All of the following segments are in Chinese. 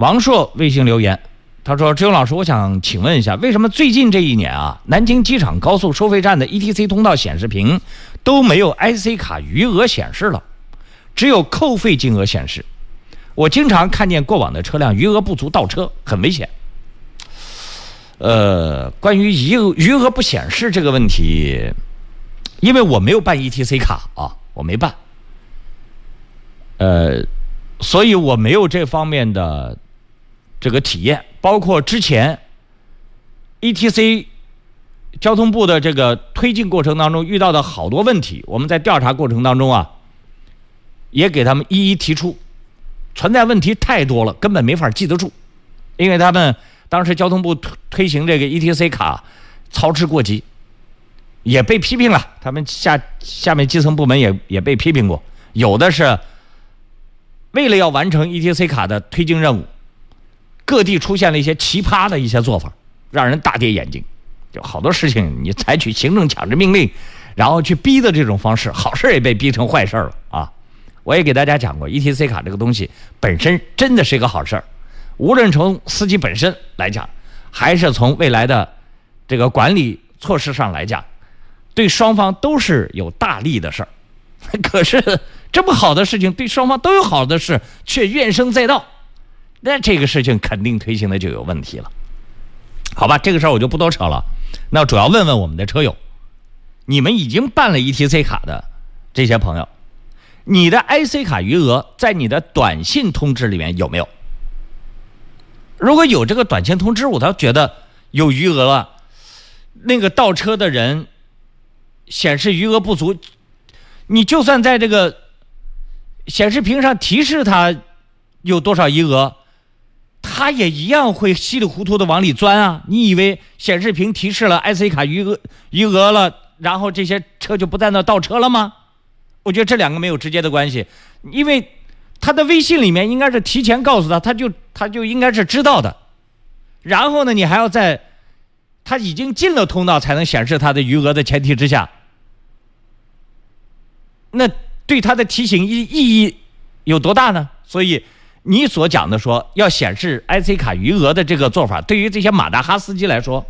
王硕微信留言，他说：“志勇老师，我想请问一下，为什么最近这一年啊，南京机场高速收费站的 ETC 通道显示屏都没有 IC 卡余额显示了，只有扣费金额显示？我经常看见过往的车辆余额不足倒车，很危险。”呃，关于余额余额不显示这个问题，因为我没有办 ETC 卡啊，我没办，呃，所以我没有这方面的这个体验。包括之前 ETC 交通部的这个推进过程当中遇到的好多问题，我们在调查过程当中啊，也给他们一一提出，存在问题太多了，根本没法记得住，因为他们。当时交通部推推行这个 ETC 卡，操之过急，也被批评了。他们下下面基层部门也也被批评过，有的是为了要完成 ETC 卡的推进任务，各地出现了一些奇葩的一些做法，让人大跌眼镜。就好多事情，你采取行政强制命令，然后去逼的这种方式，好事也被逼成坏事了啊！我也给大家讲过，ETC 卡这个东西本身真的是一个好事儿。无论从司机本身来讲，还是从未来的这个管理措施上来讲，对双方都是有大利的事儿。可是这么好的事情，对双方都有好的事，却怨声载道，那这个事情肯定推行的就有问题了。好吧，这个事儿我就不多扯了。那主要问问我们的车友，你们已经办了 ETC 卡的这些朋友，你的 IC 卡余额在你的短信通知里面有没有？如果有这个短信通知，我倒觉得有余额了。那个倒车的人显示余额不足，你就算在这个显示屏上提示他有多少余额，他也一样会稀里糊涂的往里钻啊！你以为显示屏提示了 IC 卡余额余额了，然后这些车就不在那倒车了吗？我觉得这两个没有直接的关系，因为。他的微信里面应该是提前告诉他，他就他就应该是知道的。然后呢，你还要在他已经进了通道才能显示他的余额的前提之下，那对他的提醒意意义有多大呢？所以你所讲的说要显示 IC 卡余额的这个做法，对于这些马达哈司机来说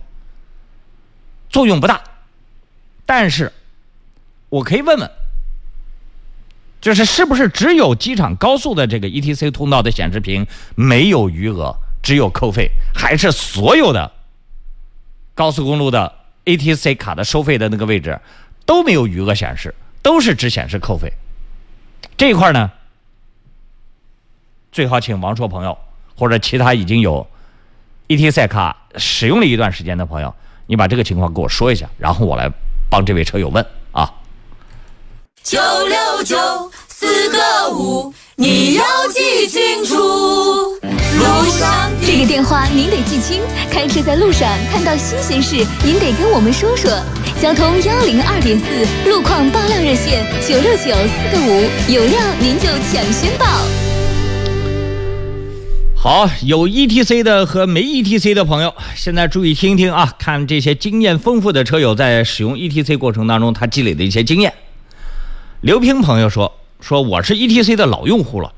作用不大。但是我可以问问。就是是不是只有机场高速的这个 ETC 通道的显示屏没有余额，只有扣费，还是所有的高速公路的 ETC 卡的收费的那个位置都没有余额显示，都是只显示扣费？这一块呢，最好请王硕朋友或者其他已经有 ETC 卡使用了一段时间的朋友，你把这个情况给我说一下，然后我来帮这位车友问啊。九六九四个五，你要记清楚。路上这个电话您得记清。开车在路上看到新鲜事，您得跟我们说说。交通幺零二点四路况爆料热线九六九四个五，有料您就抢先报。好，有 ETC 的和没 ETC 的朋友，现在注意听听啊，看这些经验丰富的车友在使用 ETC 过程当中他积累的一些经验。刘平朋友说：“说我是 ETC 的老用户了，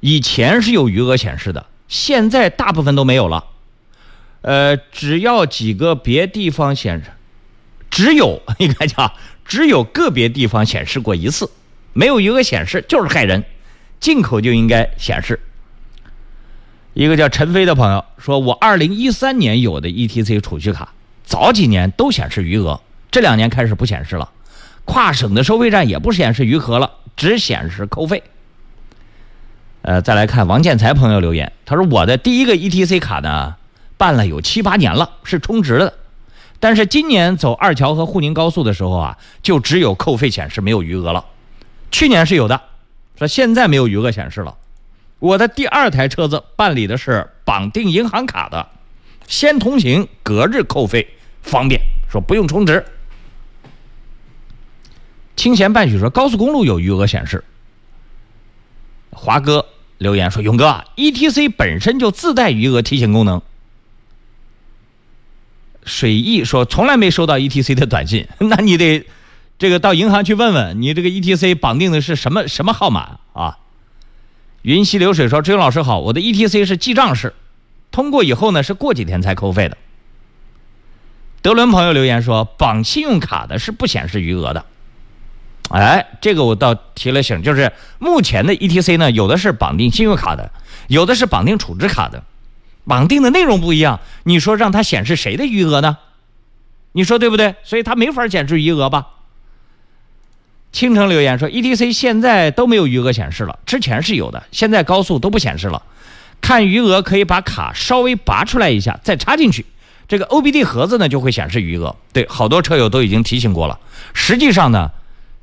以前是有余额显示的，现在大部分都没有了。呃，只要几个别地方显示，只有 应该讲只有个别地方显示过一次，没有余额显示就是害人。进口就应该显示。”一个叫陈飞的朋友说：“我2013年有的 ETC 储蓄卡，早几年都显示余额，这两年开始不显示了。”跨省的收费站也不显示余额了，只显示扣费。呃，再来看王建才朋友留言，他说我的第一个 ETC 卡呢，办了有七八年了，是充值的，但是今年走二桥和沪宁高速的时候啊，就只有扣费显示，没有余额了。去年是有的，说现在没有余额显示了。我的第二台车子办理的是绑定银行卡的，先通行隔日扣费，方便，说不用充值。清闲半许说高速公路有余额显示。华哥留言说：“勇哥，ETC 本身就自带余额提醒功能。”水毅说：“从来没收到 ETC 的短信，那你得这个到银行去问问，你这个 ETC 绑定的是什么什么号码啊？”云溪流水说：“志勇老师好，我的 ETC 是记账式，通过以后呢是过几天才扣费的。”德伦朋友留言说：“绑信用卡的是不显示余额的。”哎，这个我倒提了醒，就是目前的 ETC 呢，有的是绑定信用卡的，有的是绑定储值卡的，绑定的内容不一样，你说让它显示谁的余额呢？你说对不对？所以它没法显示余额吧？倾城留言说，ETC 现在都没有余额显示了，之前是有的，现在高速都不显示了。看余额可以把卡稍微拔出来一下，再插进去，这个 OBD 盒子呢就会显示余额。对，好多车友都已经提醒过了。实际上呢。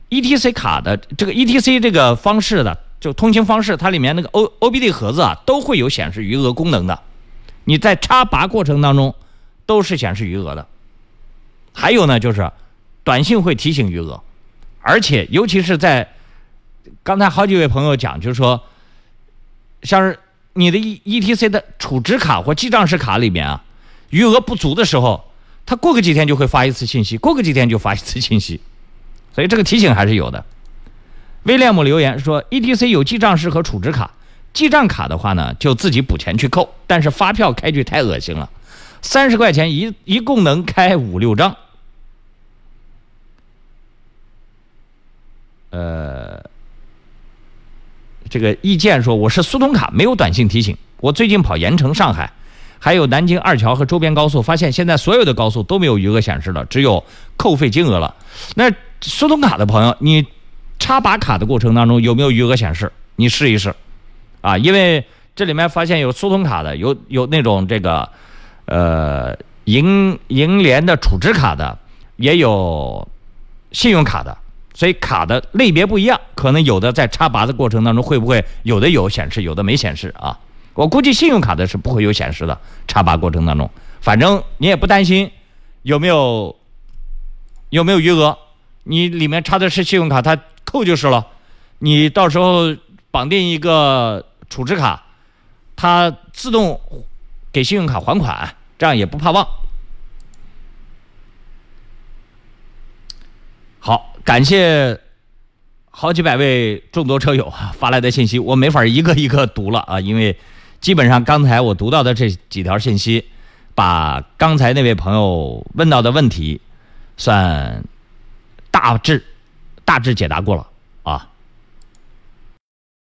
ETC 卡的这个 ETC 这个方式的就通行方式，它里面那个 O OBD 盒子啊，都会有显示余额功能的。你在插拔过程当中，都是显示余额的。还有呢，就是短信会提醒余额，而且尤其是在刚才好几位朋友讲，就是说，像是你的 E ETC 的储值卡或记账式卡里面啊，余额不足的时候，它过个几天就会发一次信息，过个几天就发一次信息。所以这个提醒还是有的。威廉姆留言说：“ETC 有记账式和储值卡，记账卡的话呢，就自己补钱去扣，但是发票开具太恶心了，三十块钱一一共能开五六张。”呃，这个意见说：“我是苏通卡，没有短信提醒。我最近跑盐城、上海，还有南京二桥和周边高速，发现现在所有的高速都没有余额显示了，只有扣费金额了。那。”苏通卡的朋友，你插拔卡的过程当中有没有余额显示？你试一试，啊，因为这里面发现有苏通卡的，有有那种这个，呃，银银联的储值卡的，也有信用卡的，所以卡的类别不一样，可能有的在插拔的过程当中会不会有的有显示，有的没显示啊？我估计信用卡的是不会有显示的，插拔过程当中，反正你也不担心有没有有没有余额。你里面插的是信用卡，它扣就是了。你到时候绑定一个储值卡，它自动给信用卡还款，这样也不怕忘。好，感谢好几百位众多车友发来的信息，我没法一个一个读了啊，因为基本上刚才我读到的这几条信息，把刚才那位朋友问到的问题算。大致，大致解答过了啊。